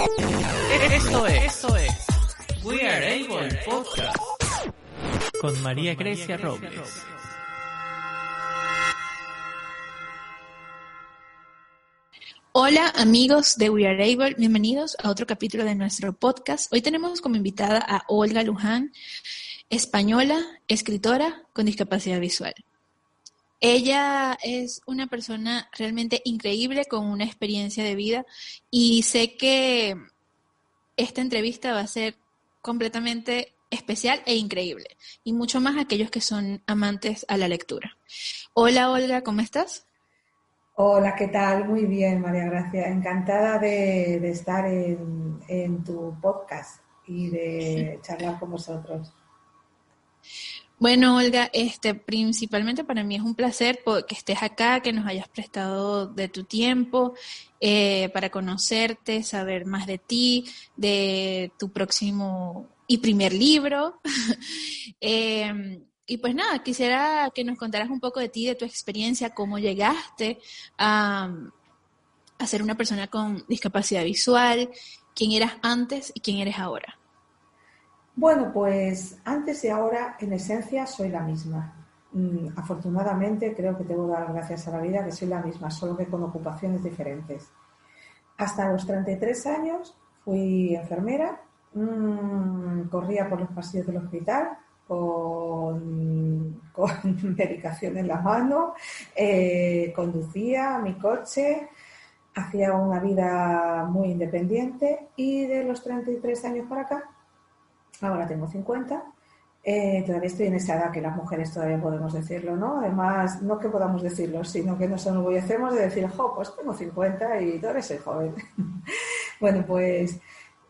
Esto es, esto es We Are Able Podcast con María Grecia Robles. Hola amigos de We Are Able, bienvenidos a otro capítulo de nuestro podcast. Hoy tenemos como invitada a Olga Luján, española, escritora con discapacidad visual. Ella es una persona realmente increíble con una experiencia de vida y sé que esta entrevista va a ser completamente especial e increíble y mucho más aquellos que son amantes a la lectura. Hola Olga, ¿cómo estás? Hola, ¿qué tal? Muy bien, María Gracia. Encantada de, estar en, en, tu podcast y de charlar con vosotros. Bueno, Olga, este, principalmente para mí es un placer que estés acá, que nos hayas prestado de tu tiempo eh, para conocerte, saber más de ti, de tu próximo y primer libro. Em, y pues nada, quisiera que nos contaras un poco de ti, de tu experiencia, cómo llegaste a, a ser una persona con discapacidad visual, quién eras antes y quién eres ahora. Bueno, pues antes y ahora, en esencia, soy la misma. Mm, afortunadamente, creo que que dar gracias a la vida que soy la misma, solo que con ocupaciones diferentes. Hasta los 33 años fui enfermera, mm, corría por los pasillos del hospital con, medicación en la mano, eh, conducía mi coche, hacía una vida muy independiente y de los 33 años para acá ahora tengo 50, eh, todavía estoy en esa edad que las mujeres todavía podemos decirlo, ¿no? Además, no que podamos decirlo, sino que nos enorgullecemos de decir, jo, pues tengo 50 y todavía soy joven. bueno, pues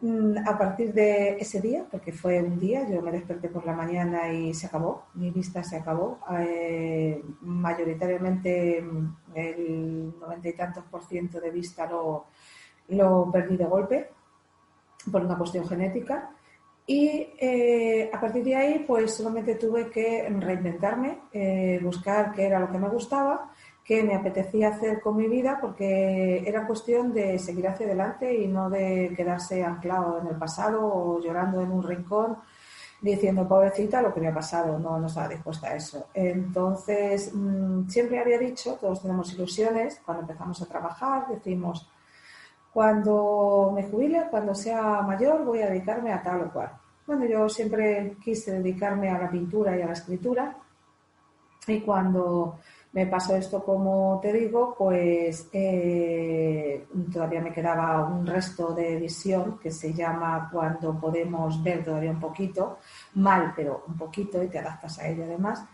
mm, a partir de ese día, porque fue un día, yo me desperté por la mañana y se acabó, mi vista se acabó. Eh, mayoritariamente mm, el noventa y tantos por ciento de vista lo, lo perdí de golpe por una cuestión genética y eh, a partir de ahí, pues solamente tuve que reinventarme, eh, buscar qué era lo que me gustaba, qué me apetecía hacer con mi vida, porque era cuestión de seguir hacia adelante y no de quedarse anclado en el pasado o llorando en un rincón diciendo, pobrecita, lo que me ha pasado. No, no estaba dispuesta a eso. Entonces, mm, siempre había dicho, todos tenemos ilusiones, cuando empezamos a trabajar, decimos, cuando me jubile, cuando sea mayor, voy a dedicarme a tal o cual. Bueno, yo siempre quise dedicarme a la pintura y a la escritura. Y cuando me pasó esto, como te digo, pues eh, todavía me quedaba un resto de visión que se llama cuando podemos ver todavía un poquito, mal, pero un poquito, y te adaptas a ello además.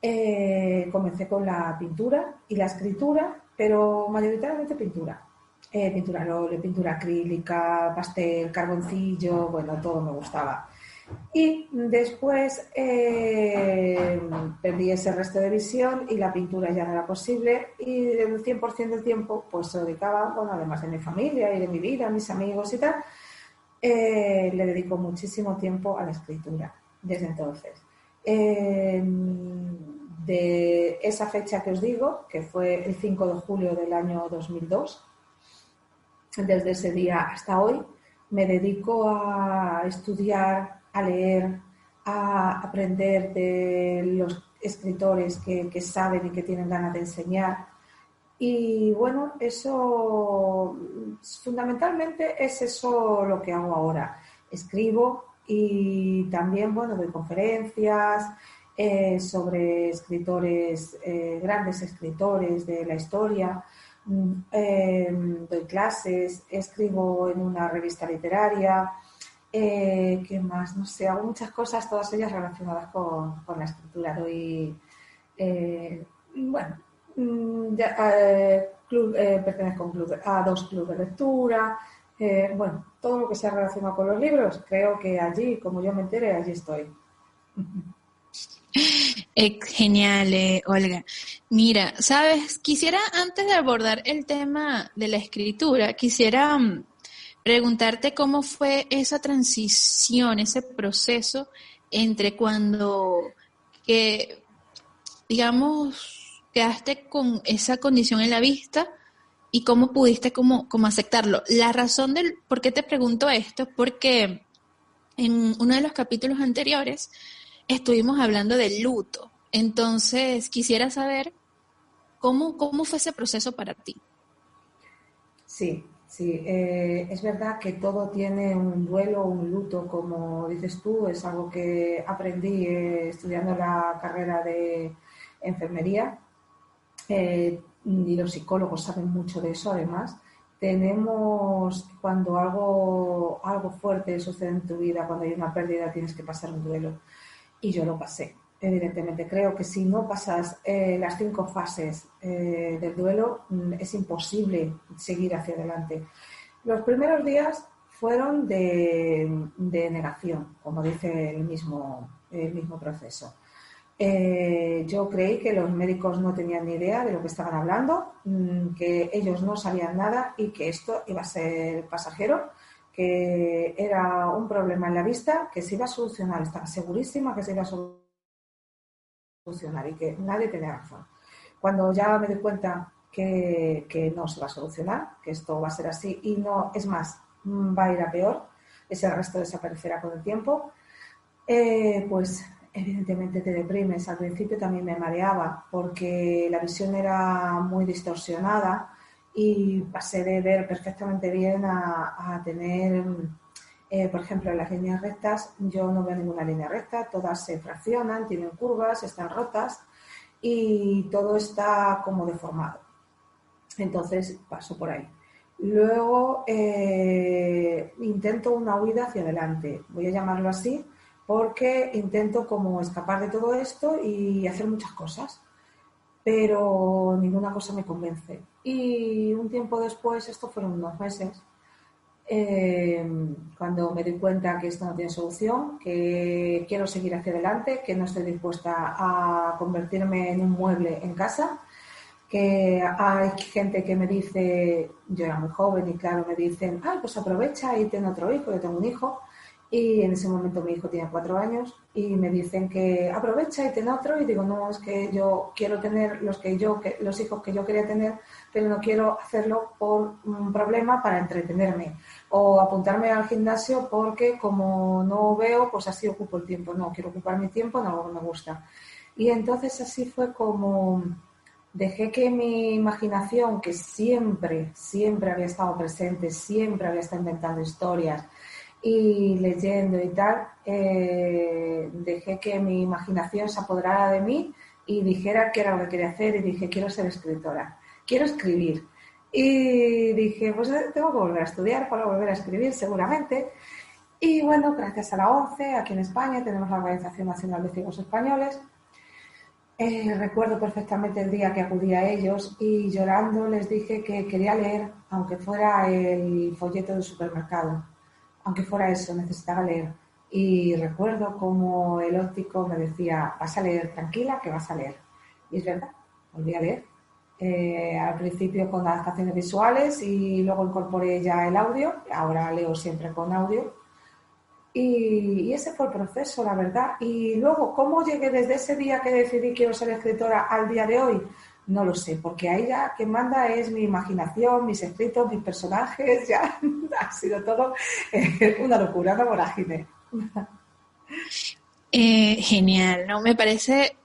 Eh, comencé con la pintura y la escritura, pero mayoritariamente pintura. Eh, pintura al pintura acrílica, pastel, carboncillo, bueno, todo me gustaba. Y después eh, perdí ese resto de visión y la pintura ya no era posible y el 100% del tiempo pues se dedicaba, bueno, además de mi familia y de mi vida, mis amigos y tal, eh, le dedico muchísimo tiempo a la escritura desde entonces. de esa fecha que os digo, que fue el 5 de julio del año 2002, desde ese día hasta hoy me dedico a estudiar, a leer, a aprender de los escritores que, saben y que tienen ganas de enseñar. Y bueno, eso fundamentalmente es eso lo que hago ahora. Escribo y también, bueno, doy conferencias eh, sobre escritores, eh, grandes escritores de la historia. Eh, doy clases, escribo en una revista literaria, eh, ¿Qué más? No sé, hago muchas cosas, todas ellas relacionadas con, la escritura. Doy, eh, bueno, mm, pertenezco a, dos clubes de lectura. bueno, todo lo que sea relacionado con los libros, creo que allí, como yo me entere, allí estoy. Genial, eh, Olga. Mira, sabes, quisiera antes de abordar el tema de la escritura, quisiera mm, preguntarte cómo fue esa transición, ese proceso entre cuando digamos, quedaste con esa condición en la vista y cómo pudiste como, como aceptarlo. La razón del por qué te pregunto esto es porque en uno de los capítulos anteriores estuvimos hablando del luto. Entonces, quisiera saber cómo, cómo fue ese proceso para ti. Sí, sí, eh, es verdad que todo tiene un duelo, un luto, como dices tú, es algo que aprendí eh, estudiando la carrera de enfermería eh, y los psicólogos saben mucho de eso además. Tenemos, cuando algo, algo fuerte sucede en tu vida, cuando hay una pérdida, tienes que pasar un duelo. Y yo lo pasé, evidentemente. Creo que si no pasas eh, las cinco fases eh, del duelo, mm, es imposible seguir hacia adelante. Los primeros días fueron de, de negación, como dice el mismo, el mismo proceso. Eh, yo creí que los médicos no tenían ni idea de lo que estaban hablando, mm, que ellos no sabían nada y que esto iba a ser pasajero, que era un problema en la vista, que se iba a solucionar, estaba segurísima que se iba a solucionar y que nadie tenía razón. Cuando ya me di cuenta que, que no se va a solucionar, que esto va a ser así y no, es más, va a ir a peor, ese resto desaparecerá con el tiempo, eh, pues evidentemente te deprimes. Al principio también me mareaba porque la visión era muy distorsionada y pasé de ver perfectamente bien a, tener, eh, por ejemplo, las líneas rectas, yo no veo ninguna línea recta, todas se fraccionan, tienen curvas, están rotas y todo está como deformado. Entonces paso por ahí. Luego eh, intento una huida hacia adelante, voy a llamarlo así, porque intento como escapar de todo esto y hacer muchas cosas, pero ninguna cosa me convence. Y un tiempo después, esto fueron unos meses, eh, cuando me di cuenta que esto no tiene solución, que quiero seguir hacia adelante, que no estoy dispuesta a convertirme en un mueble en casa, que hay gente que me dice, yo era muy joven y claro, me dicen, ah, pues aprovecha y ten otro hijo, yo tengo un hijo, y en ese momento mi hijo tiene cuatro años y me dicen que aprovecha y ten otro y digo, no, es que yo quiero tener los, que yo, que, los hijos que yo quería tener, pero no quiero hacerlo por un problema para entretenerme o apuntarme al gimnasio porque como no veo, pues así ocupo el tiempo. No, quiero ocupar mi tiempo en algo que me gusta. Y entonces así fue como dejé que mi imaginación, que siempre, siempre había estado presente, siempre había estado inventando historias, y leyendo y tal, eh, dejé que mi imaginación se apoderara de mí y dijera qué era lo que quería hacer y dije, quiero ser escritora, quiero escribir. Y dije, pues tengo que volver a estudiar para volver a escribir seguramente. Y bueno, gracias a la ONCE, aquí en España tenemos la Organización Nacional de Ciegos Españoles. Eh, recuerdo perfectamente el día que acudí a ellos y llorando les dije que quería leer, aunque fuera el folleto del supermercado aunque fuera eso, necesitaba leer. Y recuerdo como el óptico me decía, vas a leer tranquila, que vas a leer. Y es verdad, volví a leer. Eh, al principio con adaptaciones visuales y luego incorporé ya el audio, ahora leo siempre con audio. Y, y, ese fue el proceso, la verdad. Y luego, ¿cómo llegué desde ese día que decidí quiero ser escritora al día de hoy? No lo sé, porque ahí ya quien manda es mi imaginación, mis escritos, mis personajes, ya ha sido todo eh, una locura, una vorágine. Eh, genial, ¿no? Me parece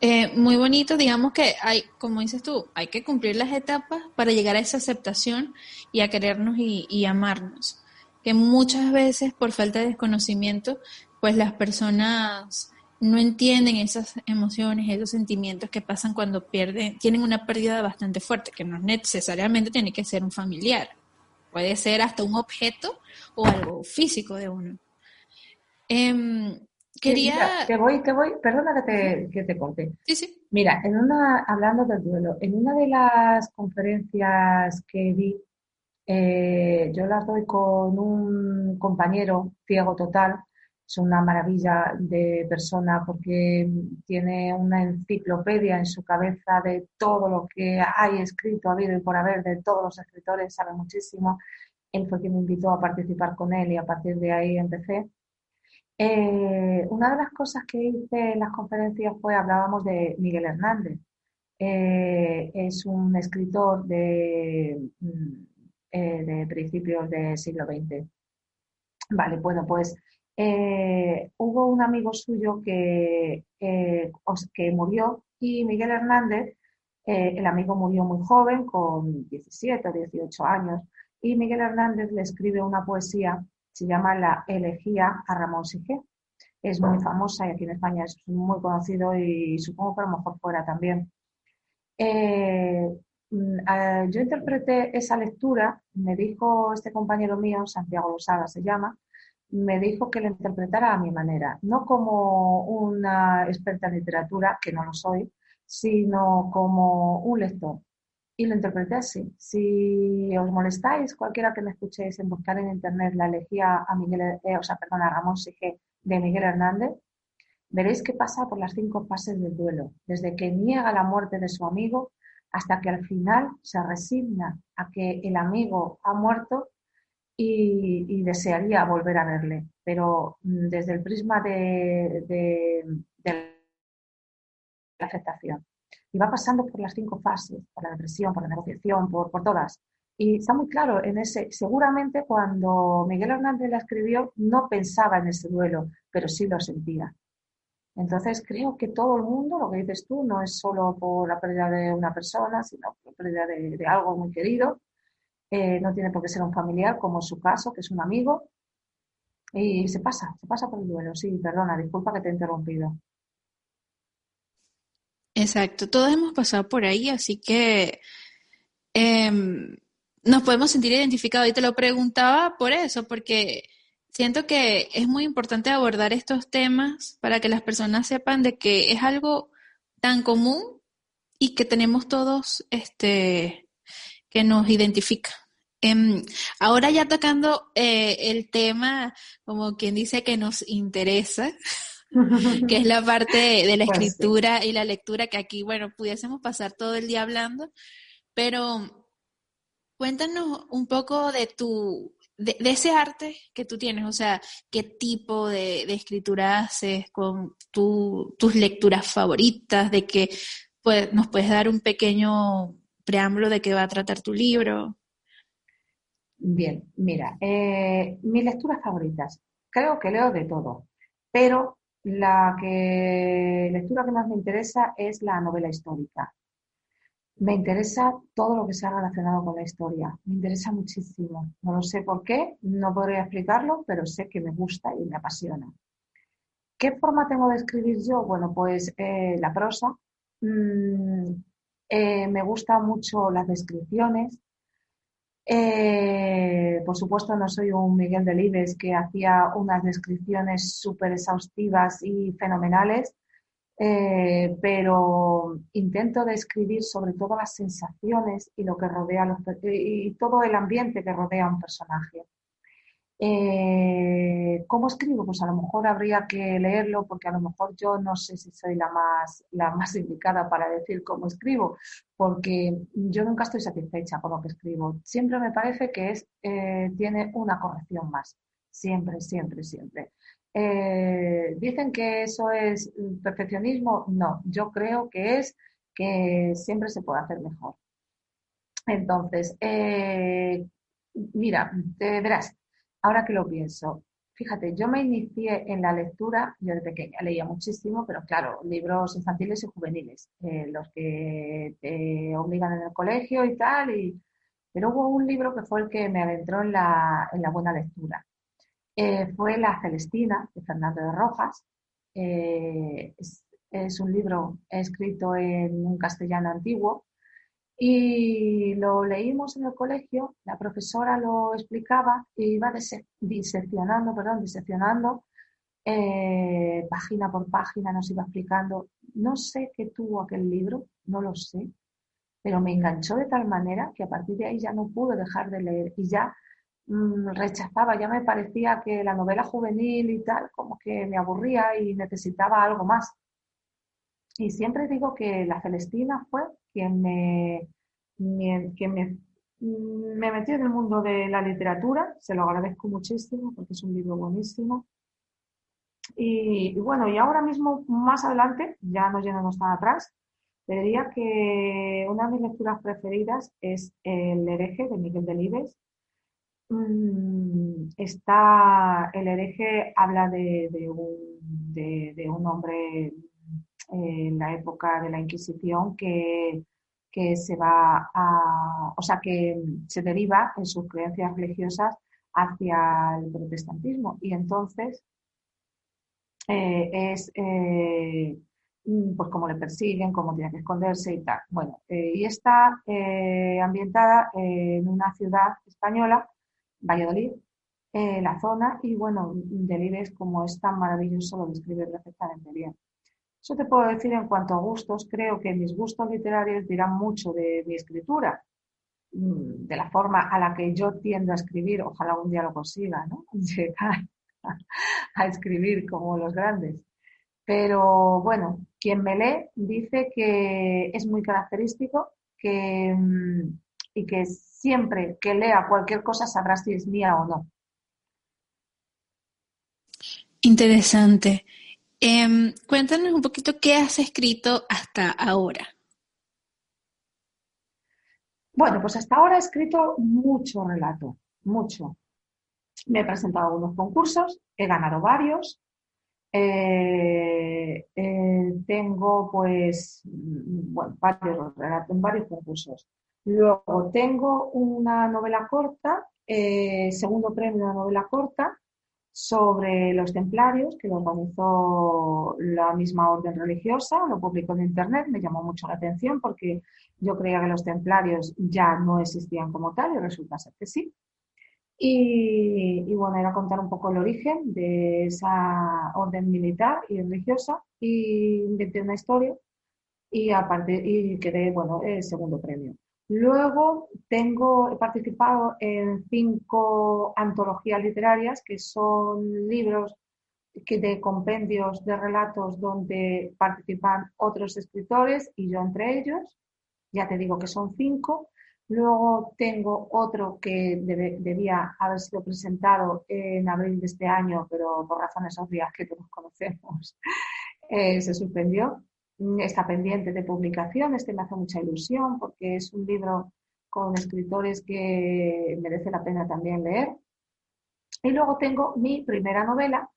eh, muy bonito, digamos que hay, como dices tú, hay que cumplir las etapas para llegar a esa aceptación y a querernos y, y amarnos. Que muchas veces, por falta de desconocimiento, pues las personas no entienden esas emociones, esos sentimientos que pasan cuando pierden, tienen una pérdida bastante fuerte, que no necesariamente tiene que ser un familiar, puede ser hasta un objeto o algo físico de uno. Em, quería... te voy, te voy, perdona que te, que te corte. Sí, sí. Mira, en una, hablando del duelo, en una de las conferencias que vi, eh, yo las doy con un compañero ciego total, es una maravilla de persona porque tiene una enciclopedia en su cabeza de todo lo que hay escrito, ha habido y por haber, de todos los escritores, sabe muchísimo. Él fue quien me invitó a participar con él y a partir de ahí empecé. Eh, una de las cosas que hice en las conferencias fue, hablábamos de Miguel Hernández. Eh, es un escritor de, mm, eh, de principios del siglo XX. Vale, bueno, pues eh, hubo un amigo suyo que, que murió y Miguel Hernández, el amigo murió muy joven, con 17 o 18 años, y Miguel Hernández le escribe una poesía, se llama La elegía a Ramón Sige. Es muy famosa y aquí en España es muy conocido y supongo que a lo mejor fuera también. Eh, mm, yo interpreté esa lectura, me dijo este compañero mío, Santiago Losada se llama, me dijo que la interpretara a mi manera, no como una experta en literatura, que no lo soy, sino como un lector. Y lo interpreté así. Si os molestáis, cualquiera que me escuchéis en buscar en internet la elegía a Miguel, eh, o sea, perdón, Ramón Sige de Miguel Hernández, veréis que pasa por las cinco fases del duelo, desde que niega la muerte de su amigo hasta que al final se resigna a que el amigo ha muerto y, desearía volver a verle. Pero mm, desde el prisma de, la aceptación. Y va pasando por las cinco fases, por la depresión, por la negociación, por, por todas. Y está muy claro en ese, seguramente cuando Miguel Hernández la escribió no pensaba en ese duelo, pero sí lo sentía. Entonces creo que todo el mundo, lo que dices tú, no es solo por la pérdida de una persona, sino por la pérdida de, algo muy querido. Eh, no tiene por qué ser un familiar, como su caso, que es un amigo. Y se pasa, se pasa por el duelo. Sí, perdona, disculpa que te he interrumpido. Exacto, todos hemos pasado por ahí, así que em, nos podemos sentir identificados. Y te lo preguntaba por eso, porque siento que es muy importante abordar estos temas para que las personas sepan de que es algo tan común y que tenemos todos este que nos identifica. Em, ahora ya tocando eh, el tema, como quien dice que nos interesa, que es la parte de la pues escritura y la lectura, que aquí, bueno, pudiésemos pasar todo el día hablando, pero cuéntanos un poco de tu, de, ese arte que tú tienes, o sea, qué tipo de, escritura haces con tus lecturas favoritas, de que pues, nos puedes dar un pequeño preámbulo de qué va a tratar tu libro. Bien, mira, eh, mis lecturas favoritas, creo que leo de todo, pero la que, lectura que más me interesa es la novela histórica. Me interesa todo lo que sea relacionado con la historia. Me interesa muchísimo. No lo sé por qué, no podría explicarlo, pero sé que me gusta y me apasiona. ¿Qué forma tengo de escribir yo? Bueno, pues eh, la prosa. Mm, eh, me gustan mucho las descripciones. Eh, por supuesto, no soy un Miguel Delibes que hacía unas descripciones súper exhaustivas y fenomenales. Eh, pero intento describir sobre todo las sensaciones y lo que rodea los, y todo el ambiente que rodea a un personaje. Eh, ¿Cómo escribo? Pues a lo mejor habría que leerlo porque a lo mejor yo no sé si soy la más, la más indicada para decir cómo escribo, porque yo nunca estoy satisfecha con lo que escribo. Siempre me parece que es, eh, tiene una corrección más. Siempre, siempre, siempre. Eh, ¿Dicen que eso es perfeccionismo? No, yo creo que es que siempre se puede hacer mejor. Entonces, mira, te verás, ahora que lo pienso, fíjate, yo me inicié en la lectura, yo de pequeña leía muchísimo, pero claro, libros infantiles y juveniles, eh, los que te obligan en el colegio y tal, y, pero hubo un libro que fue el que me adentró en la, en la buena lectura eh, fue La Celestina de Fernando de Rojas. Eh, es, un libro escrito en un castellano antiguo y lo leímos en el colegio, la profesora lo explicaba y iba diseccionando, perdón, diseccionando eh, página por página, nos iba explicando. No sé qué tuvo aquel libro, no lo sé, pero me enganchó de tal manera que a partir de ahí ya no pude dejar de leer y ya Mm, rechazaba, ya me parecía que la novela juvenil y tal, como que me aburría y necesitaba algo más. Y siempre digo que la Celestina fue quien me, me, me, me metió en el mundo de la literatura, se lo agradezco muchísimo porque es un libro buenísimo. Y, bueno, y ahora mismo, más adelante, ya no yéndonos tan atrás, Te diría que una de mis lecturas preferidas es El hereje de Miguel Delibes. Mm, está, el hereje habla de, un, hombre en la época de la Inquisición que, que se va a, o sea, que se deriva en sus creencias religiosas hacia el protestantismo. Y entonces eh, es eh, mm, pues cómo le persiguen, cómo tiene que esconderse y tal. Bueno, eh, y está ambientada en una ciudad española, Valladolid, la zona, y bueno, Delibes, como es tan maravilloso, lo describe perfectamente bien. Eso te puedo decir en cuanto a gustos. Creo que mis gustos literarios dirán mucho de mi escritura, mm, de la forma a la que yo tiendo a escribir. Ojalá un día lo consiga, ¿no? Llegar a escribir como los grandes. Pero bueno, quien me lee dice que es muy característico que, mm, y que siempre que lea cualquier cosa sabrá si es mía o no. Interesante. Em, cuéntanos un poquito qué has escrito hasta ahora. Bueno, pues hasta ahora he escrito mucho relato, mucho. Me he presentado a algunos concursos, he ganado varios. Eh, eh, tengo pues varios relatos, varios concursos. Luego tengo una novela corta, eh, segundo premio de novela corta, sobre los templarios, que lo organizó la misma orden religiosa, lo publicó en Internet, me llamó mucho la atención porque yo creía que los templarios ya no existían como tal y resulta ser que sí. Y, bueno, era contar un poco el origen de esa orden militar y religiosa y inventé una historia y aparte y quedé, bueno, el segundo premio. Luego tengo, he participado en cinco antologías literarias que son libros que de compendios de relatos donde participan otros escritores y yo entre ellos. Ya te digo que son cinco. Luego tengo otro que debía haber sido presentado en abril de este año, pero por razones obvias que todos conocemos, eh, se suspendió está pendiente de publicación. Este me hace mucha ilusión porque es un libro con escritores que merece la pena también leer. Y luego tengo mi primera novela,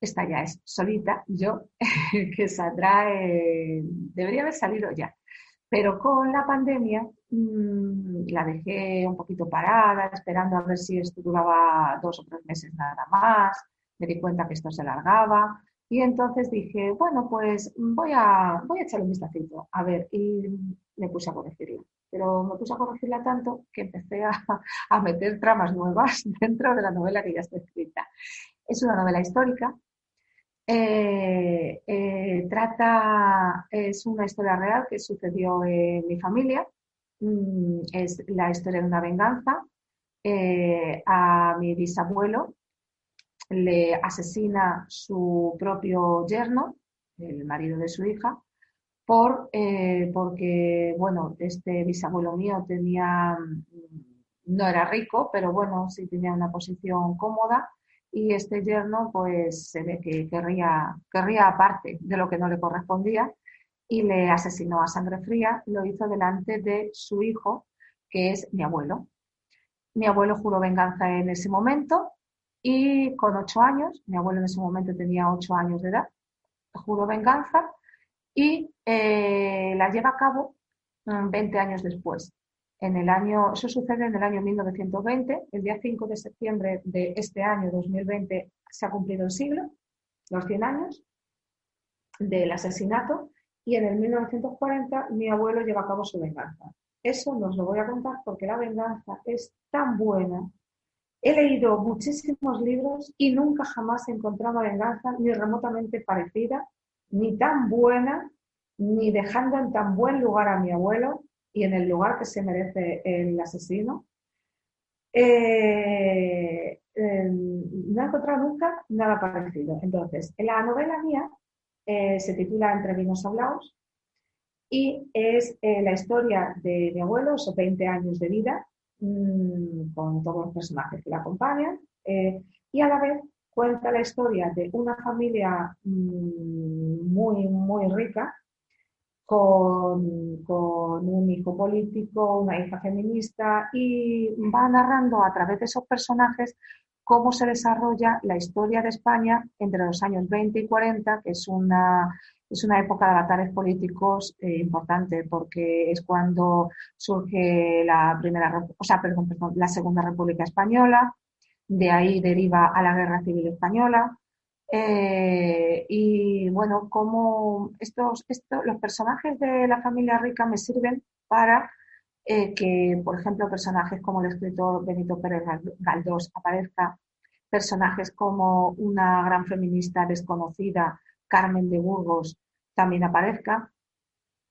esta ya es solita, yo, que saldrá, debería haber salido ya, pero con la pandemia mm, la dejé un poquito parada, esperando a ver si esto duraba dos o tres meses nada más, me di cuenta que esto se alargaba, y entonces dije, bueno, pues voy a, voy a echarle un vistacito, a ver, y me puse a corregirla. Pero me puse a corregirla tanto que empecé a, meter tramas nuevas dentro de la novela que ya está escrita. Es una novela histórica, eh, eh, trata, es una historia real que sucedió en mi familia, mm, es la historia de una venganza eh, a mi bisabuelo, le asesina su propio yerno, el marido de su hija, por, eh, porque, bueno, este bisabuelo mío tenía, mm, no era rico, pero bueno, sí tenía una posición cómoda y este yerno pues se ve que querría, querría aparte de lo que no le correspondía y le asesinó a sangre fría, lo hizo delante de su hijo, que es mi abuelo. Mi abuelo juró venganza en ese momento y con ocho años, mi abuelo en ese momento tenía ocho años de edad, juró venganza y eh, la lleva a cabo 20 mm, años después. En el año, eso sucede en el año 1920, el día 5 de septiembre de este año 2020 se ha cumplido el siglo, los 100 años del asesinato, y en el 1940 mi abuelo lleva a cabo su venganza. Eso no os lo voy a contar porque la venganza es tan buena He leído muchísimos libros y nunca jamás he encontrado venganza ni remotamente parecida, ni tan buena, ni dejando en tan buen lugar a mi abuelo y en el lugar que se merece el asesino. Eh, no he encontrado nunca nada parecido. Entonces, en la novela mía eh, se titula Entre vinos hablados y es eh, la historia de mi abuelo, esos 20 años de vida, Mm, con todos los personajes que la acompañan, eh, y a la vez cuenta la historia de una familia mm, muy, muy rica, con, un hijo político, una hija feminista, y va narrando a través de esos personajes cómo se desarrolla la historia de España entre los años 20 y 40, que es una, es una época de avatares políticos eh, importante, porque es cuando surge la primera, o sea, perdón, la Segunda República Española, de ahí deriva a la Guerra Civil Española, eh, y bueno, como estos, los personajes de la familia rica me sirven para eh, que, por ejemplo, personajes como el escritor Benito Pérez Galdós aparezca, personajes como una gran feminista desconocida, Carmen de Burgos, también aparezca.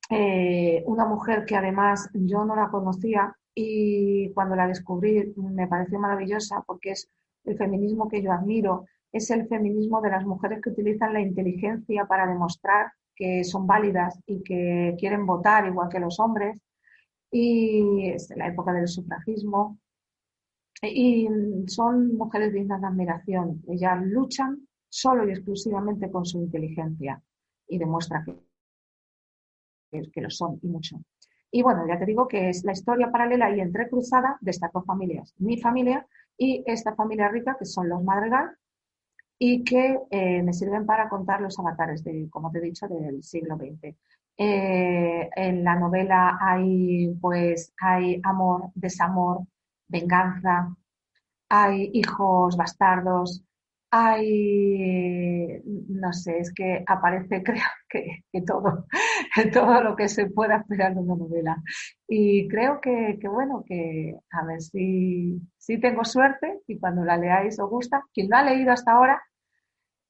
Eh, una mujer que además yo no la conocía y cuando la descubrí me pareció maravillosa porque es el feminismo que yo admiro, es el feminismo de las mujeres que utilizan la inteligencia para demostrar que son válidas y que quieren votar igual que los hombres. Y es la época del sufragismo. Y son mujeres dignas de admiración. Ellas luchan solo y exclusivamente con su inteligencia y demuestra que, que lo son y mucho. Y bueno, ya te digo que es la historia paralela y entrecruzada de estas dos familias. Mi familia y esta familia rica, que son los Madrigal, y que eh, me sirven para contar los avatares, de, como te he dicho, del siglo XX. Eh, en la novela hay, pues, hay amor, desamor, venganza, hay hijos bastardos, hay, no sé, es que aparece, creo que, todo, todo lo que se pueda esperar de una novela. Y creo que, bueno, que a ver si, si tengo suerte y cuando la leáis os gusta. Quien lo ha leído hasta ahora,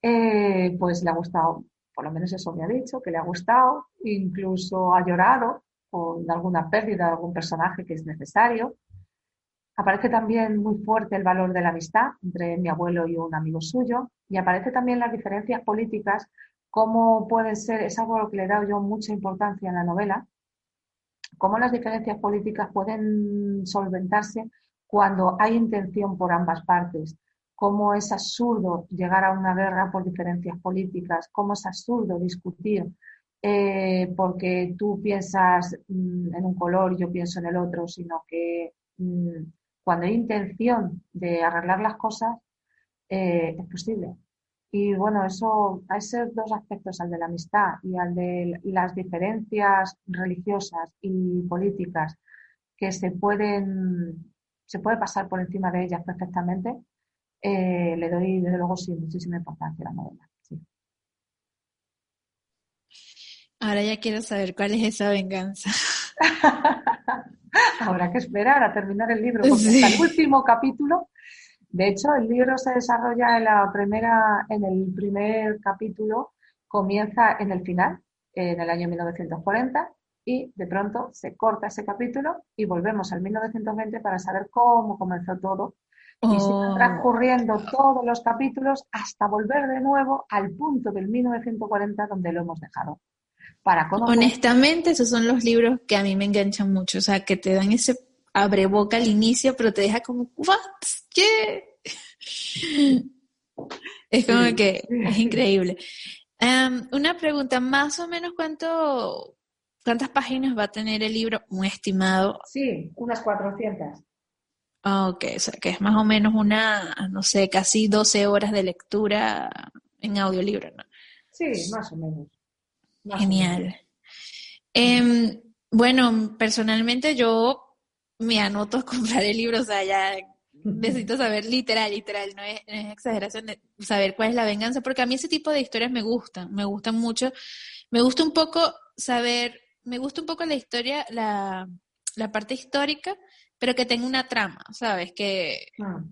eh, pues le ha gustado, por lo menos eso me ha dicho, que le ha gustado, incluso ha llorado con alguna pérdida de algún personaje que es necesario. Aparece también muy fuerte el valor de la amistad entre mi abuelo y un amigo suyo y aparece también las diferencias políticas, cómo pueden ser, es algo que le he dado yo mucha importancia en la novela, cómo las diferencias políticas pueden solventarse cuando hay intención por ambas partes, cómo es absurdo llegar a una guerra por diferencias políticas, cómo es absurdo discutir eh, porque tú piensas mm, en un color y yo pienso en el otro, sino que mm, cuando hay intención de arreglar las cosas, eh, es posible. Y bueno, eso, hay esos dos aspectos, al de la amistad y al de las diferencias religiosas y políticas, que se pueden, se puede pasar por encima de ellas perfectamente, eh, le doy, desde luego, sí, muchísima importancia a la novela. Ahora ya quiero saber cuál es esa venganza. Habrá que esperar a terminar el libro, porque hasta el último capítulo. De hecho, el libro se desarrolla en la primera, en el primer capítulo, comienza en el final, en el año 1940, y de pronto se corta ese capítulo y volvemos al 1920 para saber cómo comenzó todo y se oh. transcurriendo todos los capítulos hasta volver de nuevo al punto del 1940 donde lo hemos dejado. Para Honestamente, esos son los libros que a mí me enganchan mucho, o sea, que te dan ese abre boca al inicio, pero te deja como, ¿what? ¿Qué? Es como que es increíble. Una pregunta, más o menos cuánto, cuántas páginas va a tener el libro, un estimado. Sí, unas 400. Ah, ok, o sea que es más o menos una, no sé, casi 12 horas de lectura en audiolibro, ¿no? Sí, más o menos. Genial. Em, bueno, personalmente yo me anoto a comprar el libro, o sea, ya necesito saber literal, literal, no es, exageración de saber cuál es la venganza, porque a mí ese tipo de historias me gustan, me gustan mucho. Me gusta un poco saber, me gusta un poco la historia, la, la parte histórica, pero que tenga una trama, ¿sabes? Que ah,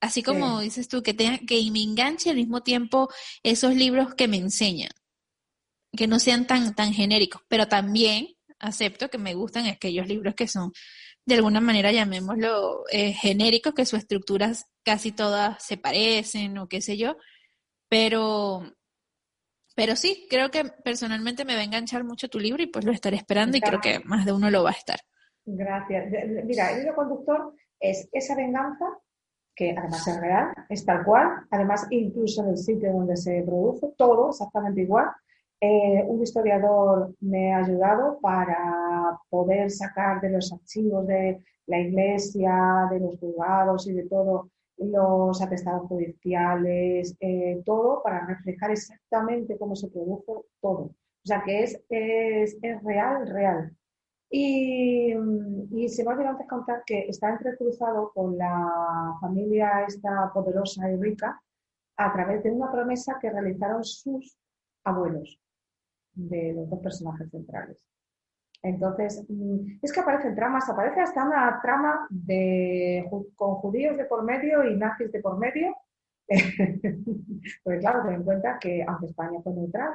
así como dices tú, que tenga, que me enganche al mismo tiempo esos libros que me enseñan, que no sean tan, tan genéricos, pero también acepto que me gustan aquellos libros que son de alguna manera llamémoslo eh, genéricos, que sus estructuras casi todas se parecen o qué sé yo, pero, pero sí, creo que personalmente me va a enganchar mucho tu libro y pues lo estaré esperando y creo que más de uno lo va a estar. Gracias. Mira, el hilo conductor es esa venganza, que además es real, es tal cual, además incluso en el sitio donde se produce, todo exactamente igual, Eh, un historiador me ha ayudado para poder sacar de los archivos de la iglesia, de los juzgados y de todo los atestados judiciales, eh, todo para reflejar exactamente cómo se produjo todo. O sea que es, es, real, real. Y, y, se me ha olvidado antes contar que está entrecruzado con la familia esta poderosa y rica a través de una promesa que realizaron sus abuelos de los dos personajes centrales. Entonces, mm, es que aparecen tramas, aparece hasta una trama de, con judíos de por medio y nazis de por medio. Porque claro, ten en cuenta que aunque España fue neutral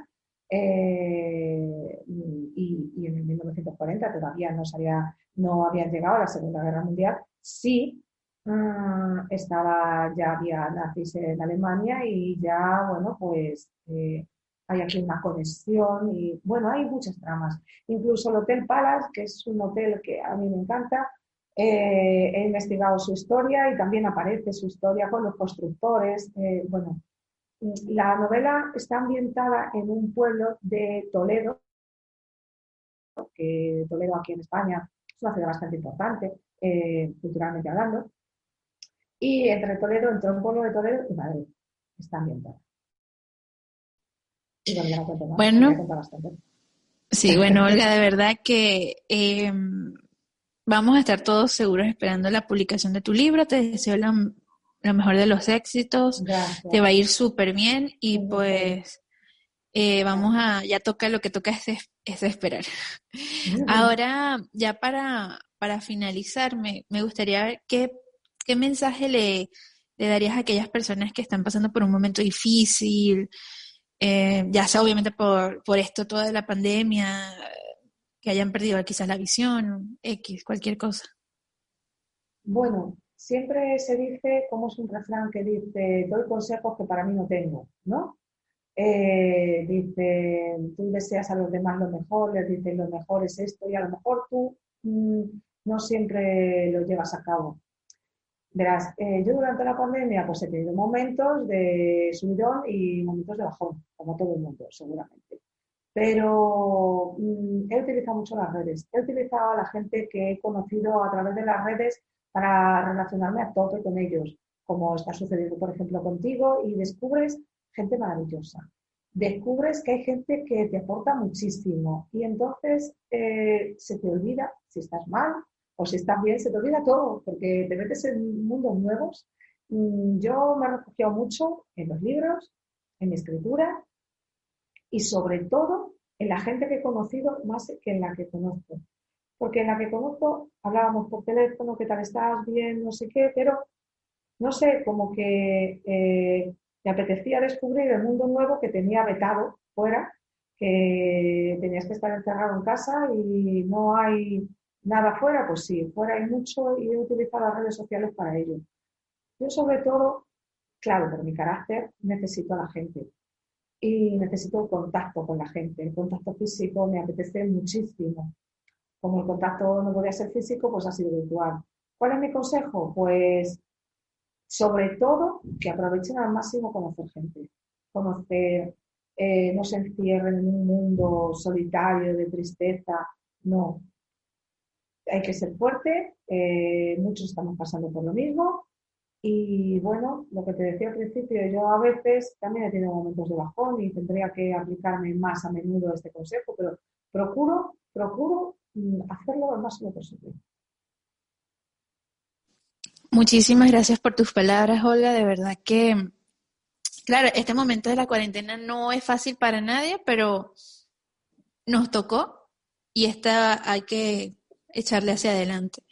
eh, y, y, en 1940 todavía no, sabía, no habían llegado a la Segunda Guerra Mundial, sí mm, estaba, ya había nazis en Alemania y ya, bueno, pues eh, hay aquí una conexión y bueno, hay muchas tramas. Incluso el Hotel Palace, que es un hotel que a mí me encanta, eh, he investigado su historia y también aparece su historia con los constructores. Eh, bueno, la novela está ambientada en un pueblo de Toledo, que Toledo aquí en España es una ciudad bastante importante, eh, culturalmente hablando, y entre Toledo, entre un pueblo de Toledo y Madrid, está ambientada. Bueno, sí, bueno, Olga, de verdad que em, vamos a estar todos seguros esperando la publicación de tu libro. Te deseo lo, mejor de los éxitos. Te va a ir súper bien y pues eh, vamos a, ya toca lo que toca es, es esperar. Ahora, ya para, para finalizar, me, me gustaría ver qué, qué mensaje le, le darías a aquellas personas que están pasando por un momento difícil, eh, ya sea obviamente por, por esto toda la pandemia, que hayan perdido quizás la visión, X, cualquier cosa. Bueno, siempre se dice, como es un refrán que dice, doy consejos que para mí no tengo, ¿no? Eh, dice, tú deseas a los demás lo mejor, les dices lo mejor es esto y a lo mejor tú mm, no siempre lo llevas a cabo. Verás, eh, yo durante la pandemia pues he tenido momentos de subidón y momentos de bajón, como todo el mundo, seguramente. Pero mm, he utilizado mucho las redes. He utilizado a la gente que he conocido a través de las redes para relacionarme a tope con ellos, como está sucediendo, por ejemplo, contigo, y descubres gente maravillosa. Descubres que hay gente que te aporta muchísimo y entonces eh, se te olvida si estás mal, o si estás bien, se te olvida todo, porque te metes en mundos nuevos. Mm, yo me he refugiado mucho en los libros, en mi escritura y sobre todo en la gente que he conocido más que en la que conozco. Porque en la que conozco hablábamos por teléfono, qué tal estás, bien, no sé qué, pero no sé, como que eh, me apetecía descubrir el mundo nuevo que tenía vetado fuera, que tenías que estar encerrado en casa y no hay Nada fuera, pues sí, fuera hay mucho y he utilizado las redes sociales para ello. Yo sobre todo, claro, por mi carácter, necesito a la gente y necesito el contacto con la gente. El contacto físico me apetece muchísimo. Como el contacto no podía ser físico, pues ha sido virtual. ¿Cuál es mi consejo? Pues sobre todo que aprovechen al máximo conocer gente. Conocer, eh, no se encierren en un mundo solitario de tristeza. No, hay que ser fuerte, eh, muchos estamos pasando por lo mismo. Y bueno, lo que te decía al principio, yo a veces también he tenido momentos de bajón y tendría que aplicarme más a menudo este consejo, pero procuro, procuro mm, hacerlo lo máximo posible. Muchísimas gracias por tus palabras, Olga. De verdad que, claro, este momento de la cuarentena no es fácil para nadie, pero nos tocó y esta hay que echarle hacia adelante.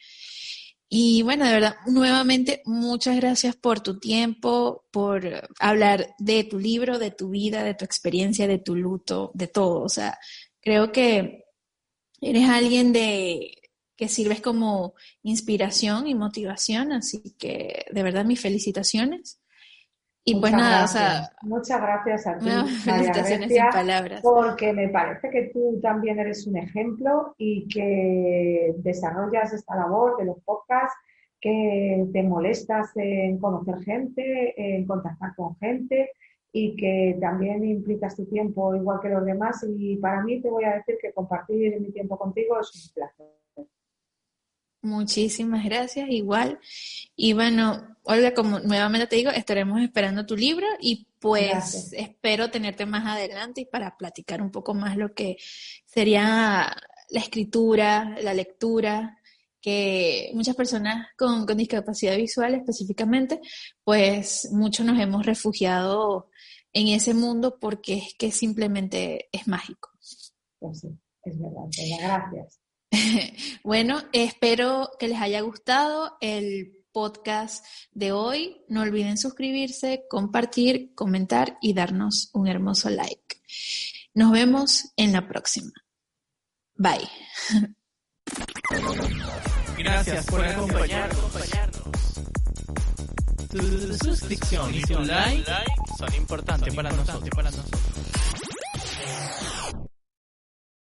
Y bueno, de verdad, nuevamente, muchas gracias por tu tiempo, por hablar de tu libro, de tu vida, de tu experiencia, de tu luto, de todo. O sea, creo que eres alguien de que sirves como inspiración y motivación, así que de verdad mis felicitaciones. Y pues nada, o sea, muchas gracias a ti, María palabras. porque me parece que tú también eres un ejemplo y que desarrollas esta labor de los podcasts, que te molestas en conocer gente, en contactar con gente y que también implicas tu tiempo igual que los demás y para mí te voy a decir que compartir mi tiempo contigo es un placer. Muchísimas gracias, igual. Y bueno, Olga, como nuevamente te digo, estaremos esperando tu libro y pues espero tenerte más adelante y para platicar un poco más lo que sería la escritura, la lectura, que muchas personas con, con discapacidad visual específicamente, pues muchos nos hemos refugiado en ese mundo porque es que simplemente es mágico. Pues sí, es verdad. Gracias. bueno, espero que les haya gustado el podcast de hoy. No olviden suscribirse, compartir, comentar y darnos un hermoso like. Nos vemos en la próxima. Bye. Gracias por acompañarnos. Tu suscripción y tu like son importantes para nosotros.